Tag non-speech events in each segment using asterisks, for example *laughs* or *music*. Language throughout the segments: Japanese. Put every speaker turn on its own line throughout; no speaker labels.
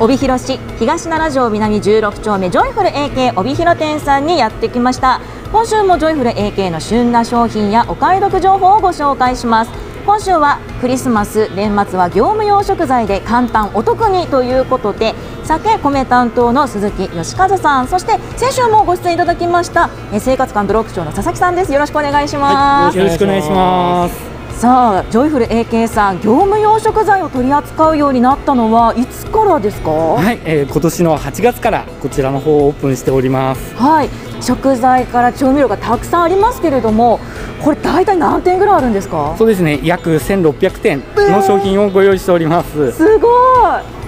帯広市東奈良城南16丁目ジョイフル AK 帯広店さんにやってきました。今週もジョイフル AK の旬な商品やお買い得情報をご紹介します。今週はクリスマス年末は業務用食材で簡単お得にということで酒米担当の鈴木義和さんそして先週もご出演いただきました生活館グループ長の佐々木さんです。よろしくお願いします、
はい、よろしくお願いします。
さあジョイフル AK さん業務用食材を取り扱うようになったのはいつからですか？
はい、えー、今年の8月からこちらの方をオープンしております。
はい食材から調味料がたくさんありますけれどもこれ大体何点ぐらいあるんですか？
そうですね約1600点の商品をご用意しております、えー、
すごい。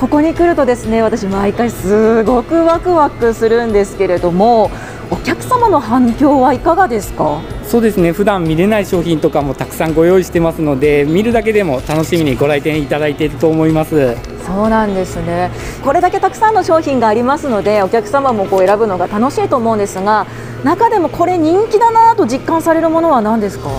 ここに来るとですね私毎回すごくワクワクするんですけれどもお客様の反響はいかがですか？
そうですね。普段見れない商品とかもたくさんご用意してますので見るだけでも楽しみにご来店いただいていると思います。
そうなんですね。これだけたくさんの商品がありますのでお客様もこう選ぶのが楽しいと思うんですが中でもこれ人気だなと実感されるものは何ですか？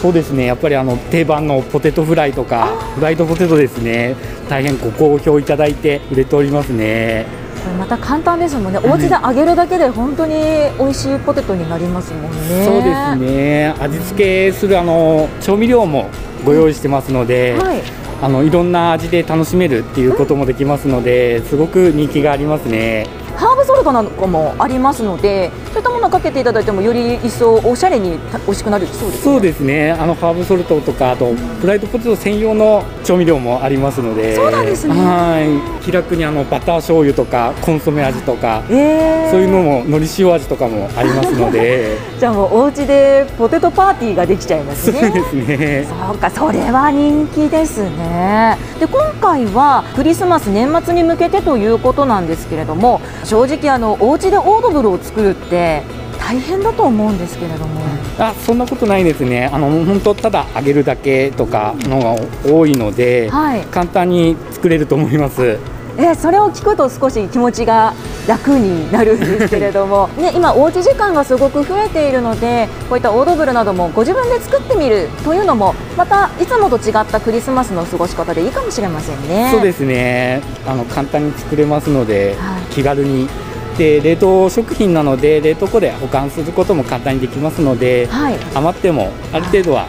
そうですね。やっぱりあの定番のポテトフライとかフライドポテトですね。大変ご好評いただいて売れておりますね
これまた簡単ですもんね、お家で揚げるだけで本当に美味しいポテトになりますもんね。
そうですね味付けするあの調味料もご用意してますので、はい、あのいろんな味で楽しめるっていうこともできますので、すごく人気がありますね。
ハーブソルトなんかもありますのでそういったものをかけていただいてもより一層おしゃれに美味しくなるそうです、ね、
そうですね。あのハーブソルトとかあとフライドポテト専用の調味料もありますので。
そうなんですね。
はい。気楽にあのバター醤油とかコンソメ味とか、えー、そういうのものり塩味とかもありますので。*laughs*
じゃあもうお家でポテトパーティーができちゃいますね。
そうですね。
そうかそれは人気ですね。で今回はクリスマス年末に向けてということなんですけれども正直あのお家でオードブルを作るって大変だと思うんですけれども。
あそんなことないですね。あの本当ただ揚げるだけとかのが多いので、はい、簡単に作れると思います
えそれを聞くと少し気持ちが楽になるんですけれども、*laughs* ね、今、おうち時間がすごく増えているのでこういったオードブルなどもご自分で作ってみるというのもまたいつもと違ったクリスマスの過ごし方でいいかもしれませんね。
そうですね。あの簡単に作れますので、はい、気軽に。で冷凍食品なので冷凍庫で保管することも簡単にできますので、はい、余ってもある程度は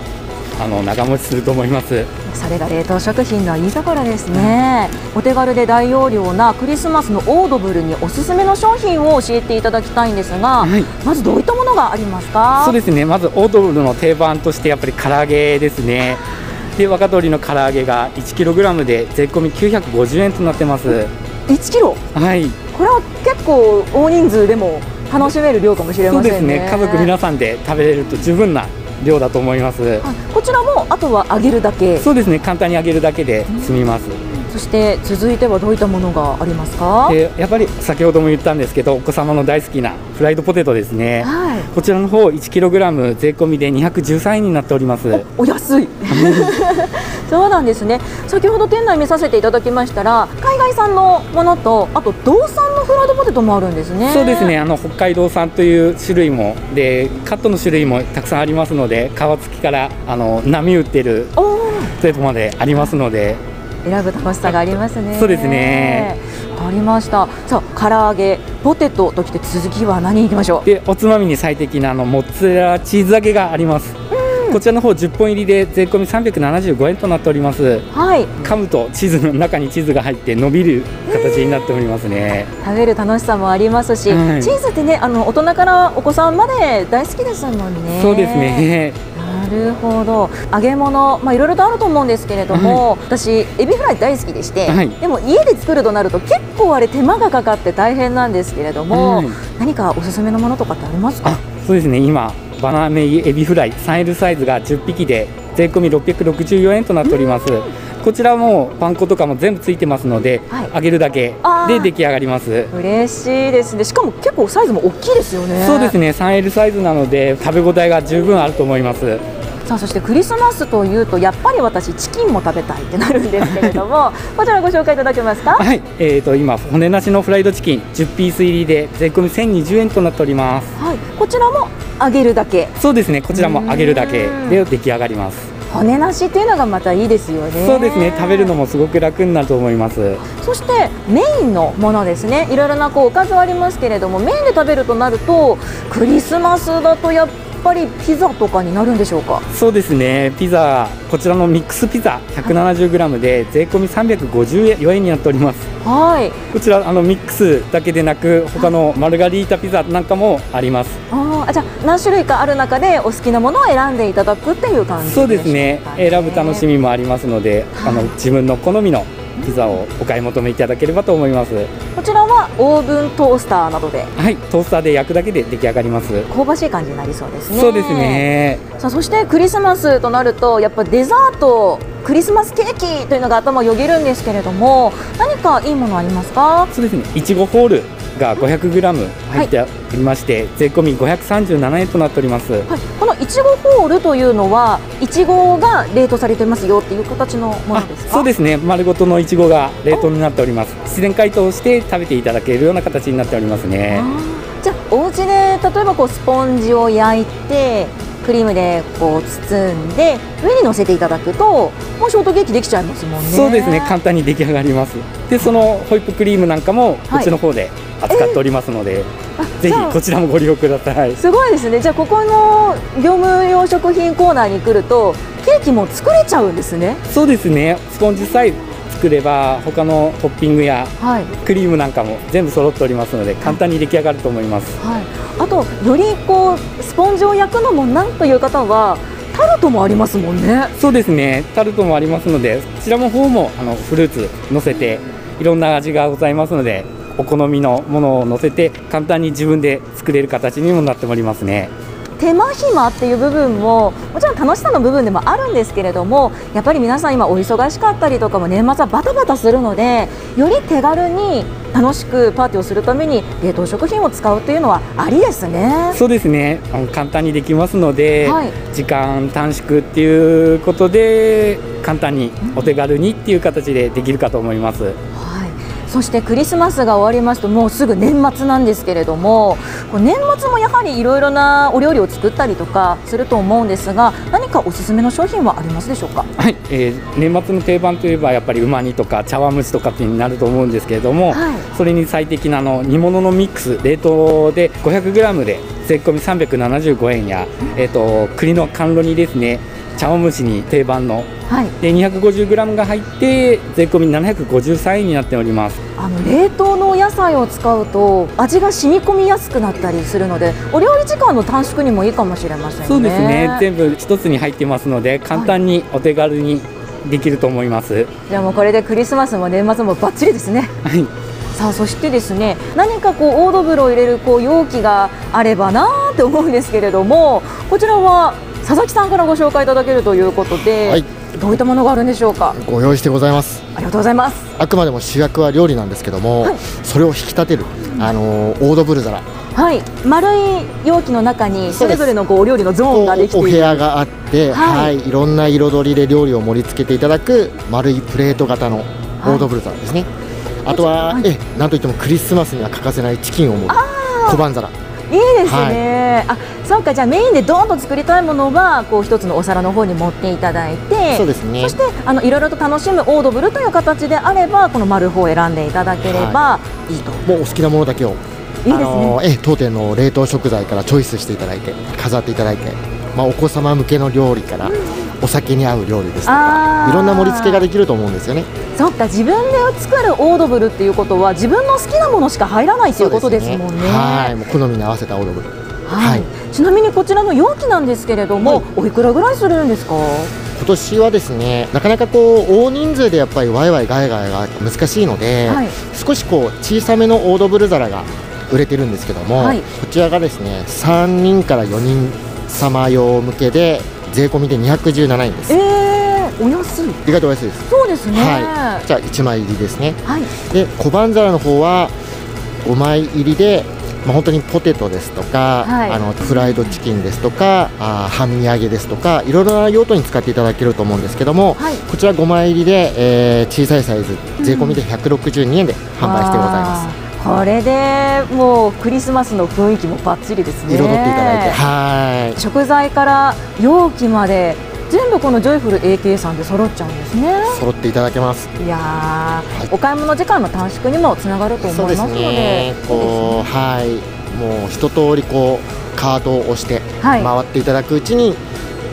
あの長持ちすると思います。
それが冷凍食品のいいところですね、お手軽で大容量なクリスマスのオードブルにおすすめの商品を教えていただきたいんですが、はい、まずどういったものがありますか？
そうですね。まずオードブルの定番としてやっぱり唐揚げですね。で若鶏の唐揚げが 1kg で税込み950円となってます。
1キロ？
はい。
これは結構大人数でも楽しめる量かもしれませんね。そうですね。
家族皆さんで食べれると十分な量だと思います、
こちらもあとは揚げるだけ。
そうですね。簡単に揚げるだけで済みます、
そして続いてはどういったものがありますか、
えー、やっぱり先ほども言ったんですけどお子様の大好きなフライドポテトですね、はい、こちらの方 1kg 税込みで213円になっております。
お安い *laughs* そうなんですね。先ほど店内見させていただきましたら海外産のものとあと道産のフライドポテトもあるんですね。
そうですね。あの北海道産という種類もでカットの種類もたくさんありますので皮付きからあの波打ってるポテトまでありますので。
選ぶ楽しさがありますね。
そうですね。
ありました。さあ唐揚げポテトときて続きは何いきましょう？
でおつまみに最適なあのモッツァレラチーズ揚げがありますこちらの方10本入りで税込み375円となっております。はい。噛むとチーズの中にチーズが入って伸びる形になっておりますね。
食べる楽しさもありますし、はい、チーズってねあの大人からお子さんまで大好きですもんね。
そうですね。
なるほど揚げ物、まあ、いろいろとあると思うんですけれども、はい、私エビフライ大好きでして、はい、でも家で作るとなると結構あれ手間がかかって大変なんですけれども、はい、何かおすすめのものとかってありますか？
そうですね今バナメイエビフライ 3L サイズが10匹で税込み664円となっております。こちらもパン粉とかも全部ついてますので、はい、揚げるだけで出来上がります。
嬉しいです。ねしかも結構サイズも大きいですよね。
そうですね。3L サイズなので食べ応えが十分あると思います。
さあそしてクリスマスというとやっぱり私チキンも食べたいってなるんですけれども *laughs* こちらご紹介いただけますか？
はい。えーと今骨なしのフライドチキン10ピース入りで税込み1020円となっております。
はい。こちらも揚げるだけ。
そうですねこちらも揚げるだけで出来上がります。
骨なしっていうのがまたいいですよね。
そうですね食べるのもすごく楽になると思います。
そしてメインのものですね。いろいろなこうおかずはありますけれどもメインで食べるとなるとクリスマスだとやっぱりピザとかになるんでしょうか？
そうですね。ピザこちらのミックスピザ 170g で税込み354円になっております。
はい。
こちらあのミックスだけでなく他のマルガリータピザなんかもあります。
あじゃあ何種類かある中でお好きなものを選んでいただくっていう感じ、ね、
そうですね。選ぶ楽しみもありますので、はい、あの自分の好みのピザをお買い求めいただければと思います。
こちらはオーブントースターなどで。
はいトースターで焼くだけで出来上がります。
香ばしい感じになりそうですね。
そうですね。
さあそしてクリスマスとなるとやっぱデザートクリスマスケーキというのが頭をよぎるんですけれども何かいいものありますか？
そうですね。いちごホールが 500g 入っておりまして、はい、税込み537円となっております、はい、
このいちごホールというのはいちごが冷凍されてますよっていう形のものですか？
そうですね。丸ごとのいちごが冷凍になっております。自然解凍して食べていただけるような形になっておりますね。
じゃあお家で例えばこうスポンジを焼いてクリームでこう包んで上に乗せていただくともうショートケーキできちゃいますもんね。
そうですね。簡単に出来上がります。でそのホイップクリームなんかもこっちの方で扱っておりますので、ぜひこちらもご利用ください。
すごいですね。じゃあここの業務用食品コーナーに来るとケーキも作れちゃうんですね。
そうですね。スポンジさえ作れば他のトッピングやクリームなんかも全部揃っておりますので簡単に出来上がると思います、
はい、あとよりこうスポンジを焼くのもなんという方はタルトもありますもんね。
そうですね。タルトもありますのでこちらも方もあのフルーツ乗せていろんな味がございますのでお好みのものを乗せて簡単に自分で作れる形にもなっておりますね。
手間暇っていう部分ももちろん楽しさの部分でもあるんですけれどもやっぱり皆さん今お忙しかったりとかも年末はバタバタするのでより手軽に楽しくパーティーをするために冷凍食品を使うというのはありですね
そうですねあの簡単にできますので、はい、時間短縮っていうことで簡単にお手軽にっていう形でできるかと思います。
そしてクリスマスが終わりますともうすぐ年末なんですけれども年末もやはりいろいろなお料理を作ったりとかすると思うんですが何かおすすめの商品はありますでしょうか、
はいえー、年末の定番といえばやっぱりうま煮とか茶碗蒸しとかってになると思うんですけれども、はい、それに最適なの煮物のミックス冷凍で 500g で税込み375円や、えーと、栗の甘露煮ですね茶碗蒸しに定番の。はい、で 250g が入って税込み753円になっております。
あの冷凍のお野菜を使うと味が染み込みやすくなったりするのでお料理時間の短縮にもいいかもしれません、ね、
そうですね。全部一つに入ってますので簡単にお手軽にできると思います、はい、
じゃあもうこれでクリスマスも年末もバッチリですね。はい。さあそしてですね何かこうオードブルを入れるこう容器があればなーって思うんですけれどもこちらは佐々木さんからご紹介いただけるということで、はい、どういったものがあるんでしょうか？
ご用意してございます。
ありがとうございます。
あくまでも主役は料理なんですけども、はい、それを引き立てるあのオードブル皿。
はい。丸い容器の中にそれぞれのこうお料理のゾーンができて
お部屋があって、はい、はい、いろんな彩りで料理を盛り付けていただく丸いプレート型のオードブル皿ですね、はい、あとは、はい、えなんといってもクリスマスには欠かせないチキンを盛る小判皿
いいですね、はい、あそうかじゃあメインでどーんと作りたいものはこう一つのお皿の方に持っていただいて
そうですね。
そしてあのいろいろと楽しむオードブルという形であればこの丸方を選んでいただければいいと、は
い、もうお好きなものだけを。いいですね、え当店の冷凍食材からチョイスしていただいて飾っていただいて、まあ、お子様向けの料理から、お酒に合う料理ですとかいろんな盛り付けができると思うんですよね。
そっか自分で作るオードブルっていうことは自分の好きなものしか入らないということですもんね、ね、
はい。もう好みに合わせたオードブル。
はい、ちなみにこちらの容器なんですけれども、はい、おいくらぐらいするんですか？
今年はですねなかなかこう大人数でやっぱりワイワイガヤガヤが難しいので、はい、少しこう小さめのオードブル皿が売れてるんですけども、はい、こちらがですね3人から4人様用向けで税込みで217円です。
えー、お安い。
意外とお安いです。
そうですね。
はい。じゃあ1枚入りですね。はい。で小判皿の方は5枚入りでまあ、本当にポテトですとか、はい、あのフライドチキンですとかあ半身揚げですとかいろいろな用途に使っていただけると思うんですけども、はい、こちら5枚入りで、えー、小さいサイズ税込みで162円で販売してございます。
これでもうクリスマスの雰囲気もばっちりですね
彩っていただいてはい
食材から容器まで全部このジョイフル AK さんで揃っちゃうんですね。
揃っていただけます。
いや、はい、お買い物時間の短縮にもつながると思いますので、ね、
こう、はい。もう一通りこうカートを押して回っていただくうちに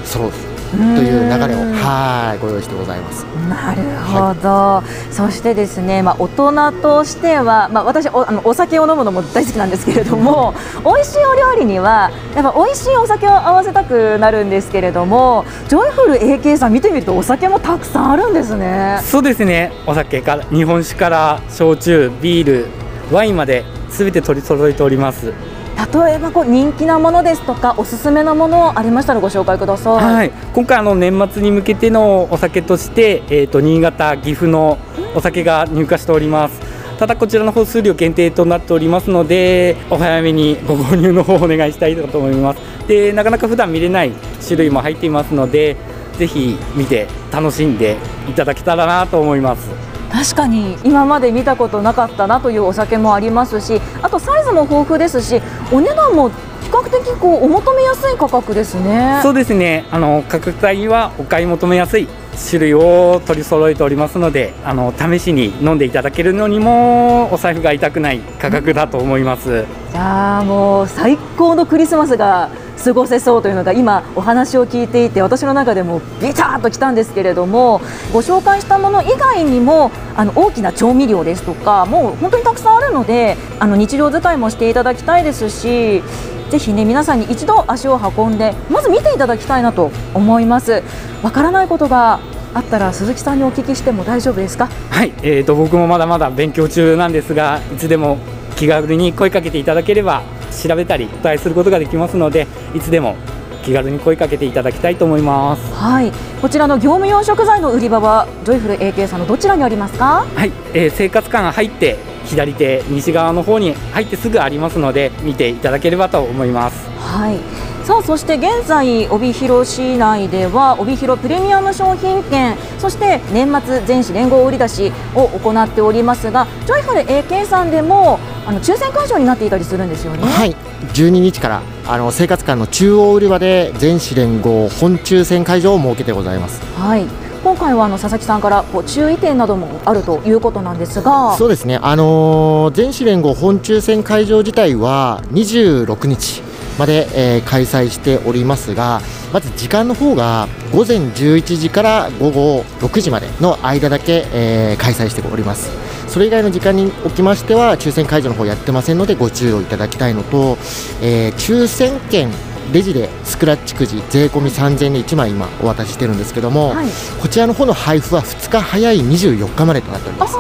揃うという流れをはいご用意してございます。
なるほど、はい、そしてですね、まあ、大人としては、まあ、私おあのお酒を飲むのも大好きなんですけれども美味しいお料理にはやっぱ美味しいお酒を合わせたくなるんですけれどもジョイフル AK さん見てみるとお酒もたくさんあるんですね。
そうですね。お酒から日本酒から焼酎ビールワインまですべて取り揃えております
例えばこう人気なものですとかおすすめのものありましたらご紹介ください、はい、
今回あの年末に向けてのお酒として、えーと、新潟岐阜のお酒が入荷しております。ただこちらの方数量限定となっておりますのでお早めにご購入の方をお願いしたいと思います。でなかなか普段見れない種類も入っていますのでぜひ見て楽しんでいただけたらなと思います。
確かに今まで見たことなかったなというお酒もありますしあとサイズも豊富ですしお値段も比較的こうお求めやすい価格ですね。
そうですね。あの価格帯はお買い求めやすい種類を取り揃えておりますのであの試しに飲んでいただけるのにもお財布が痛くない価格だと思います。
じゃあもう最高のクリスマスが過ごせそうというのが今お話を聞いていて私の中でもビターときたんですけれどもご紹介したもの以外にもあの大きな調味料ですとかもう本当にたくさんあるのであの日常使いもしていただきたいですしぜひね皆さんに一度足を運んでまず見ていただきたいなと思います。わからないことがあったら鈴木さんにお聞きしても大丈夫ですか？
はい、えーと僕もまだまだ勉強中なんですがいつでも気軽に声かけていただければ調べたりお答えすることができますのでいつでも気軽に声かけていただきたいと思います。
はい。こちらの業務用食材の売り場はジョイフル AK さんのどちらにありますか？
はい、えー、生活館が入って左手西側の方に入ってすぐありますので見ていただければと思います。
はい。さあそして現在帯広市内では帯広プレミアム商品券そして年末全市連合売り出しを行っておりますがジョイフル AK さんでもあの抽選会場になっていたりするんですよね。
はい。12日からあの生活館の中央売り場で全市連合本抽選会場を設けてございます。
はい今回はあの佐々木さんからこう注意点などもあるということなんですが。
そうですね、あのー、全市連合本抽選会場自体は26日まで、えー、開催しておりますがまず時間の方が午前11時から午後6時までの間だけ、えー、開催しております。それ以外の時間におきましては抽選会場の方やってませんのでご注意をいただきたいのと、えー、抽選券レジでスクラッチくじ税込み3000円で1枚今お渡ししてるんですけども、はい、こちらの方の配布は2日早い24日までとなっております。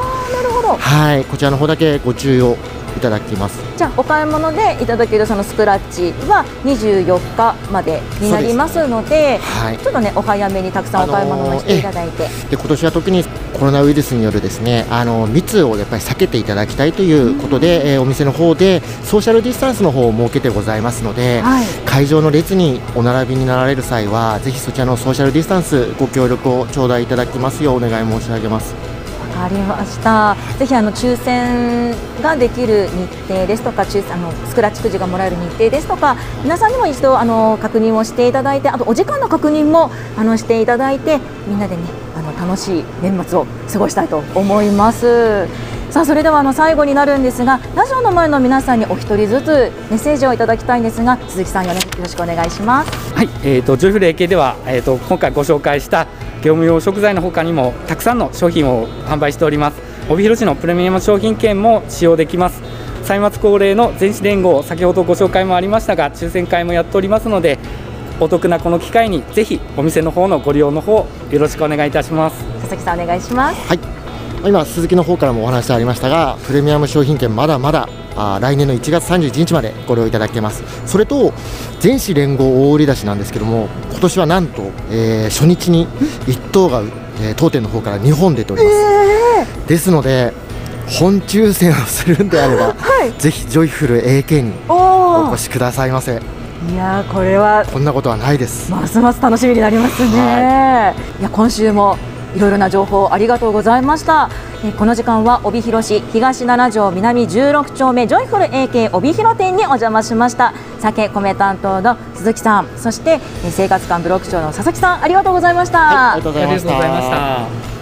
はいこちらの方だけご注意をいただきます。
じゃあお買い物でいただけるそのスクラッチは24日までになりますので、ねはい、ちょっとねお早めにたくさんお買い物をしていただいて、
で今年は特にコロナウイルスによるですねあの密をやっぱり避けていただきたいということで、うん、えー、お店の方でソーシャルディスタンスの方を設けてございますので、はい、会場の列にお並びになられる際はぜひそちらのソーシャルディスタンスご協力を頂戴いただきますようお願い申し上げます。
かりました。ぜひあの抽選ができる日程ですとか、抽あのスクラッチくじがもらえる日程ですとか、皆さんにも一度あの確認をしていただいて、あとお時間の確認もあのしていただいて、みんなでねあの楽しい年末を過ごしたいと思います。さあそれではあの最後になるんですがラジオの前の皆さんにお一人ずつメッセージをいただきたいんですが鈴木さんよろしくお願いします。
はい、えーと、ジョイフル AK では、えーと今回ご紹介した業務用食材のほかにもたくさんの商品を販売しております。帯広市のプレミアム商品券も使用できます。歳末恒例の全市連合先ほどご紹介もありましたが抽選会もやっておりますのでお得なこの機会にぜひお店の方のご利用の方よろしくお願いいたします。
佐々木さんお願いします。
はい今鈴木の方からもお話ありましたがプレミアム商品券まだまだあ来年の1月31日までご利用いただけます。それと全市連合大売り出しなんですけども今年はなんと、えー、初日に1等が、えー、当店の方から2本出ております、えー、ですので本抽選をするんであれば、*laughs* はい、ぜひジョイフル AK にお越しくださいませ。
いやこれは
こんなことはないです。
ますます楽しみになりますね、はい、いや今週もいろいろな情報ありがとうございました。えこの時間は帯広市東7条南16丁目ジョイフル AK 帯広店にお邪魔しました。酒米担当の鈴木さん。そして生活館ブロック長の佐々木さんありがとうございました、
はい、ありがとうございました